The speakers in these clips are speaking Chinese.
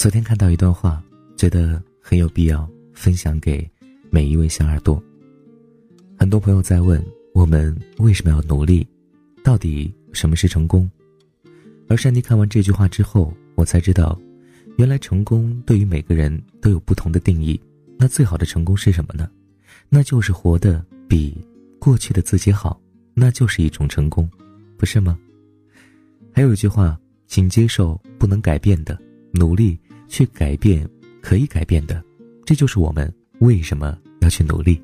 昨天看到一段话，觉得很有必要分享给每一位小耳朵。很多朋友在问我们为什么要努力，到底什么是成功？而珊妮看完这句话之后，我才知道，原来成功对于每个人都有不同的定义。那最好的成功是什么呢？那就是活得比过去的自己好，那就是一种成功，不是吗？还有一句话，请接受不能改变的，努力去改变可以改变的，这就是我们为什么要去努力。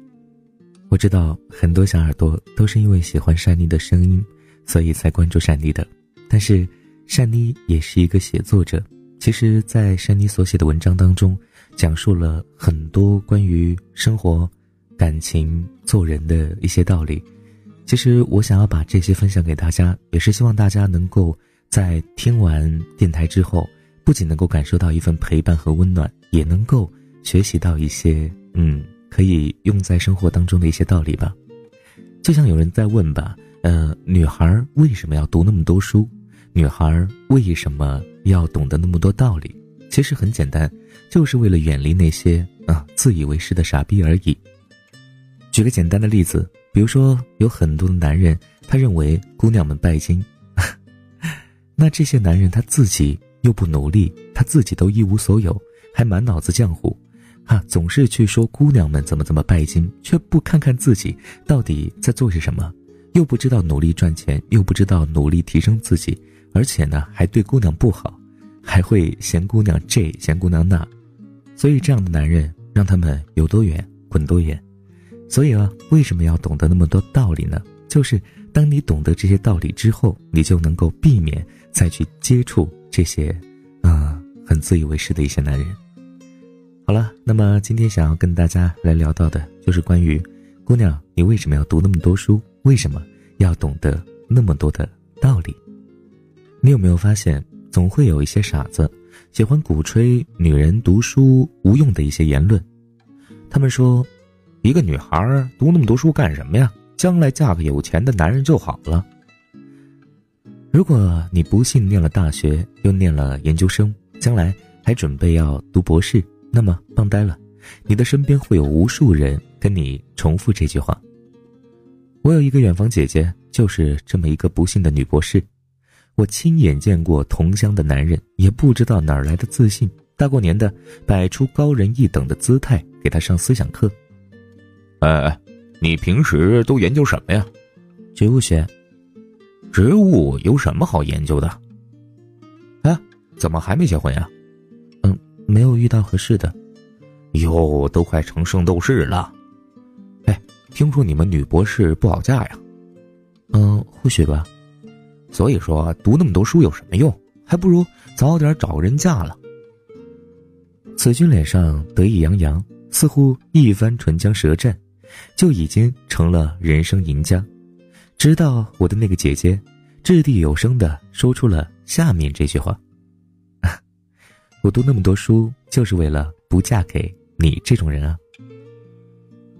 我知道很多小耳朵都是因为喜欢珊妮的声音，所以才关注珊妮的。但是，珊妮也是一个写作者，其实，在珊妮所写的文章当中。讲述了很多关于生活、感情、做人的一些道理。其实我想要把这些分享给大家，也是希望大家能够在听完电台之后，不仅能够感受到一份陪伴和温暖，也能够学习到一些嗯可以用在生活当中的一些道理吧。就像有人在问吧，呃，女孩为什么要读那么多书？女孩为什么要懂得那么多道理？其实很简单。就是为了远离那些啊自以为是的傻逼而已。举个简单的例子，比如说有很多的男人，他认为姑娘们拜金，那这些男人他自己又不努力，他自己都一无所有，还满脑子浆糊，啊，总是去说姑娘们怎么怎么拜金，却不看看自己到底在做些什么，又不知道努力赚钱，又不知道努力提升自己，而且呢还对姑娘不好，还会嫌姑娘这嫌姑娘那。所以，这样的男人让他们有多远滚多远。所以啊，为什么要懂得那么多道理呢？就是当你懂得这些道理之后，你就能够避免再去接触这些，啊，很自以为是的一些男人。好了，那么今天想要跟大家来聊到的，就是关于姑娘，你为什么要读那么多书？为什么要懂得那么多的道理？你有没有发现，总会有一些傻子？喜欢鼓吹女人读书无用的一些言论，他们说，一个女孩读那么多书干什么呀？将来嫁个有钱的男人就好了。如果你不幸念了大学，又念了研究生，将来还准备要读博士，那么棒呆了，你的身边会有无数人跟你重复这句话。我有一个远房姐姐，就是这么一个不幸的女博士。我亲眼见过同乡的男人，也不知道哪儿来的自信，大过年的摆出高人一等的姿态给她上思想课。哎，你平时都研究什么呀？植物学。植物有什么好研究的？哎，怎么还没结婚呀？嗯，没有遇到合适的。哟，都快成圣斗士了。哎，听说你们女博士不好嫁呀？嗯，或许吧。所以说，读那么多书有什么用？还不如早点找个人嫁了。此君脸上得意洋洋，似乎一番唇枪舌战，就已经成了人生赢家。直到我的那个姐姐，掷地有声的说出了下面这句话：“ 我读那么多书，就是为了不嫁给你这种人啊。”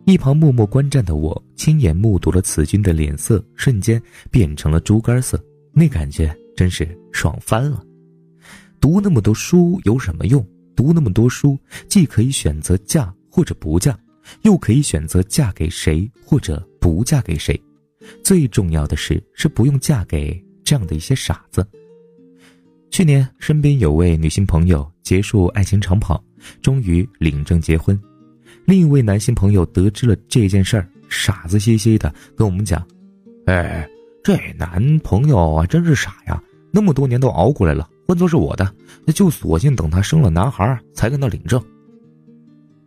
一旁默默观战的我，亲眼目睹了此君的脸色瞬间变成了猪肝色。那感觉真是爽翻了！读那么多书有什么用？读那么多书，既可以选择嫁或者不嫁，又可以选择嫁给谁或者不嫁给谁。最重要的是，是不用嫁给这样的一些傻子。去年，身边有位女性朋友结束爱情长跑，终于领证结婚。另一位男性朋友得知了这件事儿，傻子兮兮的跟我们讲：“哎。”这男朋友啊，真是傻呀！那么多年都熬过来了，换做是我的，那就索性等他生了男孩才跟他领证。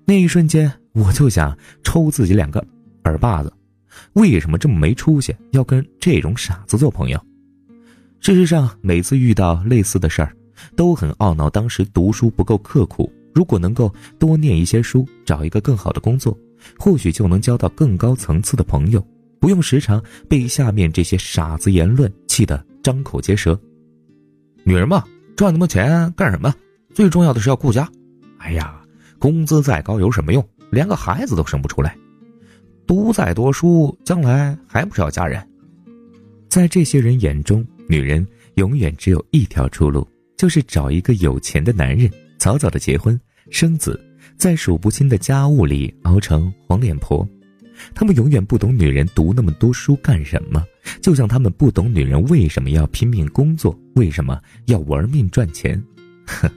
那一瞬间，我就想抽自己两个耳巴子。为什么这么没出息，要跟这种傻子做朋友？事实上，每次遇到类似的事儿，都很懊恼当时读书不够刻苦。如果能够多念一些书，找一个更好的工作，或许就能交到更高层次的朋友。不用时常被下面这些傻子言论气得张口结舌。女人嘛，赚那么多钱干什么？最重要的是要顾家。哎呀，工资再高有什么用？连个孩子都生不出来。读再多书，将来还不是要嫁人？在这些人眼中，女人永远只有一条出路，就是找一个有钱的男人，早早的结婚生子，在数不清的家务里熬成黄脸婆。他们永远不懂女人读那么多书干什么，就像他们不懂女人为什么要拼命工作，为什么要玩命赚钱。哼，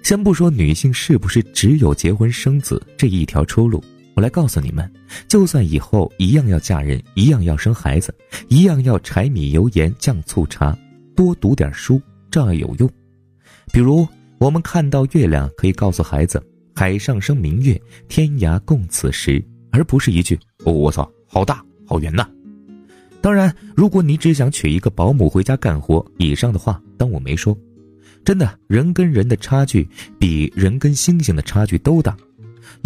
先不说女性是不是只有结婚生子这一条出路，我来告诉你们，就算以后一样要嫁人，一样要生孩子，一样要柴米油盐酱醋茶，多读点书照样有用。比如，我们看到月亮，可以告诉孩子“海上生明月，天涯共此时”。而不是一句“我操，好大好圆呐”。当然，如果你只想娶一个保姆回家干活，以上的话当我没说。真的，人跟人的差距比人跟星星的差距都大。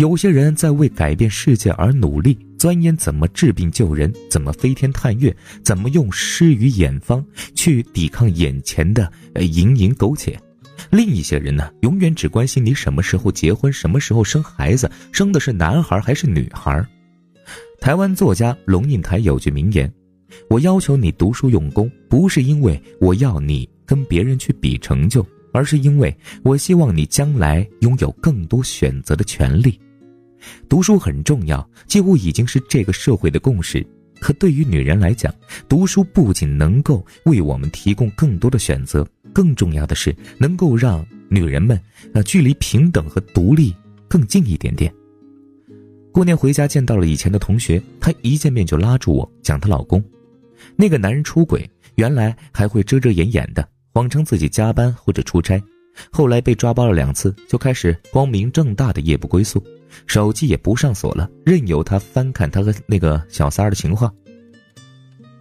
有些人在为改变世界而努力，钻研怎么治病救人，怎么飞天探月，怎么用诗与远方去抵抗眼前的呃蝇营苟且。另一些人呢，永远只关心你什么时候结婚，什么时候生孩子，生的是男孩还是女孩。台湾作家龙应台有句名言：“我要求你读书用功，不是因为我要你跟别人去比成就，而是因为我希望你将来拥有更多选择的权利。读书很重要，几乎已经是这个社会的共识。可对于女人来讲，读书不仅能够为我们提供更多的选择。”更重要的是，能够让女人们，呃，距离平等和独立更近一点点。过年回家见到了以前的同学，她一见面就拉住我讲她老公，那个男人出轨，原来还会遮遮掩掩的，谎称自己加班或者出差，后来被抓包了两次，就开始光明正大的夜不归宿，手机也不上锁了，任由他翻看他和那个小三儿的情话。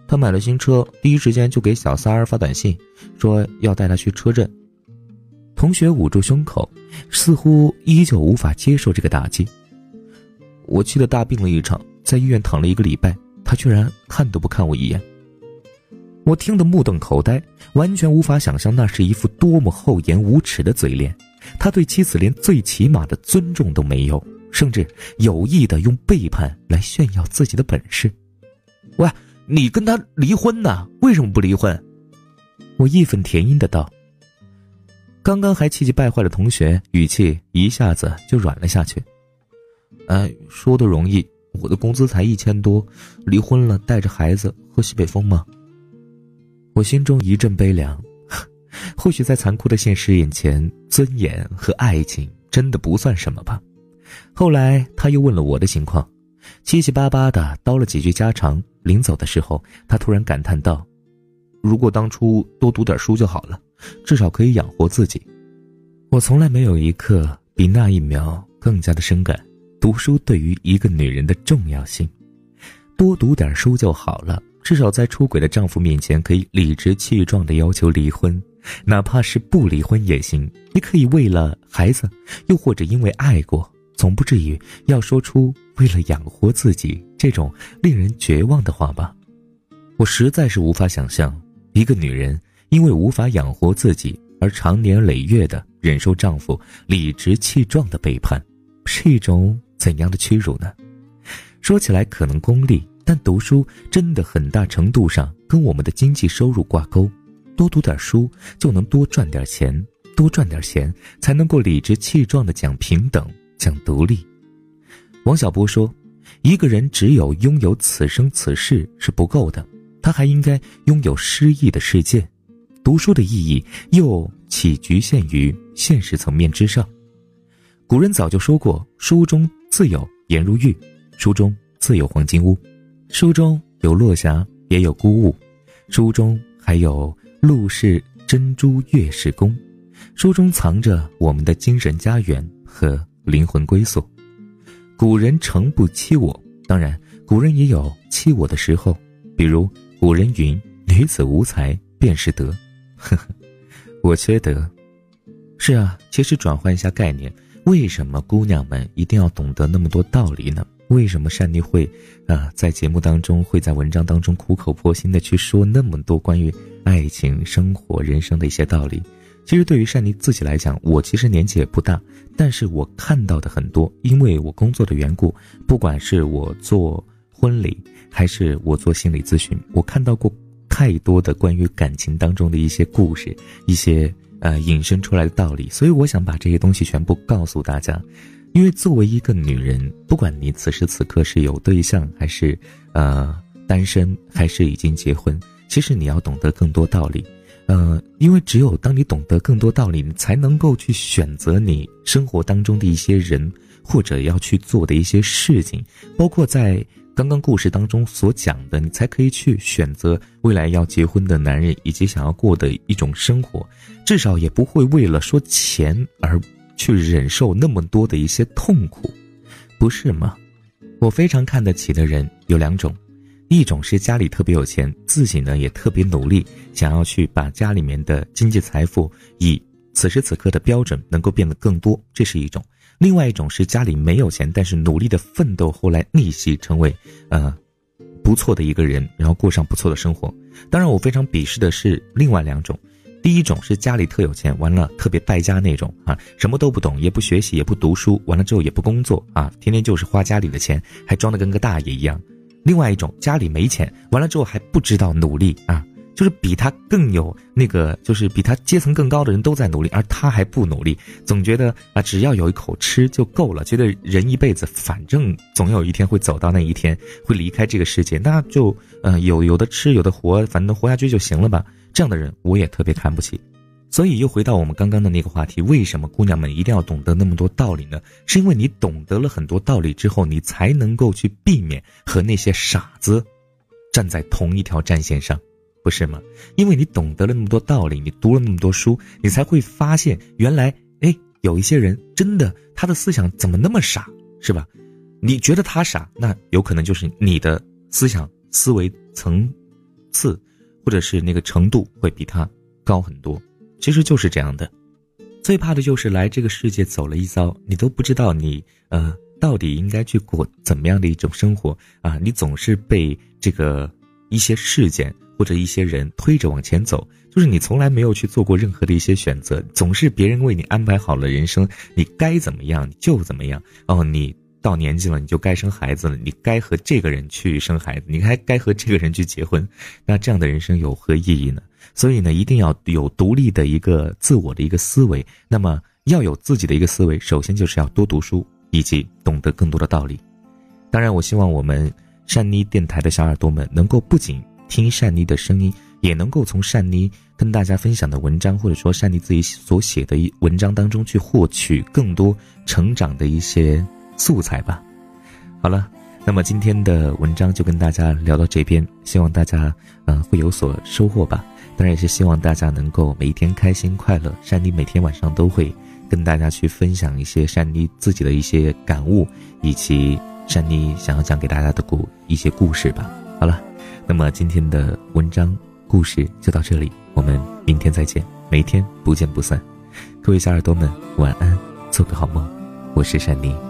他买了新车，第一时间就给小三儿发短信，说要带他去车震。同学捂住胸口，似乎依旧无法接受这个打击。我气得大病了一场，在医院躺了一个礼拜，他居然看都不看我一眼。我听得目瞪口呆，完全无法想象那是一副多么厚颜无耻的嘴脸。他对妻子连最起码的尊重都没有，甚至有意的用背叛来炫耀自己的本事。喂！你跟他离婚呢？为什么不离婚？我义愤填膺的道。刚刚还气急败坏的同学，语气一下子就软了下去。哎，说的容易，我的工资才一千多，离婚了带着孩子喝西北风吗？我心中一阵悲凉。或许在残酷的现实眼前，尊严和爱情真的不算什么吧。后来他又问了我的情况。七七八八的叨了几句家常，临走的时候，他突然感叹道：“如果当初多读点书就好了，至少可以养活自己。”我从来没有一刻比那一秒更加的深感读书对于一个女人的重要性。多读点书就好了，至少在出轨的丈夫面前可以理直气壮的要求离婚，哪怕是不离婚也行，也可以为了孩子，又或者因为爱过。总不至于要说出为了养活自己这种令人绝望的话吧？我实在是无法想象，一个女人因为无法养活自己而长年累月的忍受丈夫理直气壮的背叛，是一种怎样的屈辱呢？说起来可能功利，但读书真的很大程度上跟我们的经济收入挂钩。多读点书就能多赚点钱，多赚点钱才能够理直气壮的讲平等。讲独立，王小波说：“一个人只有拥有此生此世是不够的，他还应该拥有诗意的世界。读书的意义又岂局限于现实层面之上？古人早就说过：‘书中自有颜如玉，书中自有黄金屋，书中有落霞，也有孤鹜，书中还有陆氏珍珠月氏宫，书中藏着我们的精神家园和。’”灵魂归宿，古人诚不欺我。当然，古人也有欺我的时候，比如古人云：“女子无才便是德。”呵呵，我缺德。是啊，其实转换一下概念，为什么姑娘们一定要懂得那么多道理呢？为什么善妮会啊，在节目当中会在文章当中苦口婆心的去说那么多关于爱情、生活、人生的一些道理？其实对于善妮自己来讲，我其实年纪也不大，但是我看到的很多，因为我工作的缘故，不管是我做婚礼，还是我做心理咨询，我看到过太多的关于感情当中的一些故事，一些呃引申出来的道理。所以我想把这些东西全部告诉大家，因为作为一个女人，不管你此时此刻是有对象还是呃单身，还是已经结婚，其实你要懂得更多道理。呃，因为只有当你懂得更多道理，你才能够去选择你生活当中的一些人，或者要去做的一些事情，包括在刚刚故事当中所讲的，你才可以去选择未来要结婚的男人以及想要过的一种生活，至少也不会为了说钱而去忍受那么多的一些痛苦，不是吗？我非常看得起的人有两种。一种是家里特别有钱，自己呢也特别努力，想要去把家里面的经济财富以此时此刻的标准能够变得更多，这是一种；另外一种是家里没有钱，但是努力的奋斗，后来逆袭成为呃不错的一个人，然后过上不错的生活。当然，我非常鄙视的是另外两种，第一种是家里特有钱，完了特别败家那种啊，什么都不懂，也不学习，也不读书，完了之后也不工作啊，天天就是花家里的钱，还装的跟个大爷一样。另外一种家里没钱，完了之后还不知道努力啊，就是比他更有那个，就是比他阶层更高的人都在努力，而他还不努力，总觉得啊，只要有一口吃就够了，觉得人一辈子反正总有一天会走到那一天，会离开这个世界，那就嗯有有的吃有的活，反正活下去就行了吧。这样的人我也特别看不起。所以又回到我们刚刚的那个话题，为什么姑娘们一定要懂得那么多道理呢？是因为你懂得了很多道理之后，你才能够去避免和那些傻子站在同一条战线上，不是吗？因为你懂得了那么多道理，你读了那么多书，你才会发现原来，哎，有一些人真的他的思想怎么那么傻，是吧？你觉得他傻，那有可能就是你的思想思维层次或者是那个程度会比他高很多。其实就是这样的，最怕的就是来这个世界走了一遭，你都不知道你呃到底应该去过怎么样的一种生活啊！你总是被这个一些事件或者一些人推着往前走，就是你从来没有去做过任何的一些选择，总是别人为你安排好了人生，你该怎么样就怎么样哦，你。到年纪了，你就该生孩子了，你该和这个人去生孩子，你还该和这个人去结婚，那这样的人生有何意义呢？所以呢，一定要有独立的一个自我的一个思维。那么要有自己的一个思维，首先就是要多读书，以及懂得更多的道理。当然，我希望我们善妮电台的小耳朵们能够不仅听善妮的声音，也能够从善妮跟大家分享的文章，或者说善妮自己所写的一文章当中去获取更多成长的一些。素材吧，好了，那么今天的文章就跟大家聊到这边，希望大家嗯会有所收获吧。当然也是希望大家能够每一天开心快乐。珊妮每天晚上都会跟大家去分享一些珊妮自己的一些感悟，以及珊妮想要讲给大家的故一些故事吧。好了，那么今天的文章故事就到这里，我们明天再见，每天不见不散。各位小耳朵们，晚安，做个好梦。我是珊妮。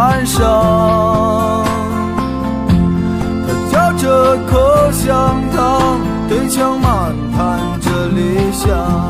晚上，他嚼着口香糖，对墙漫谈着理想。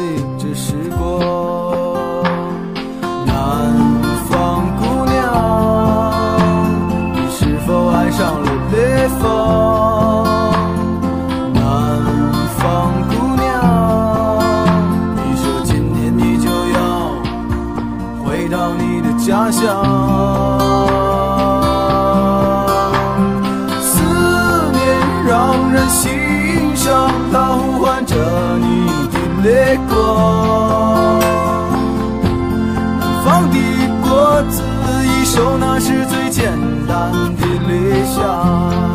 那是最简单的理想。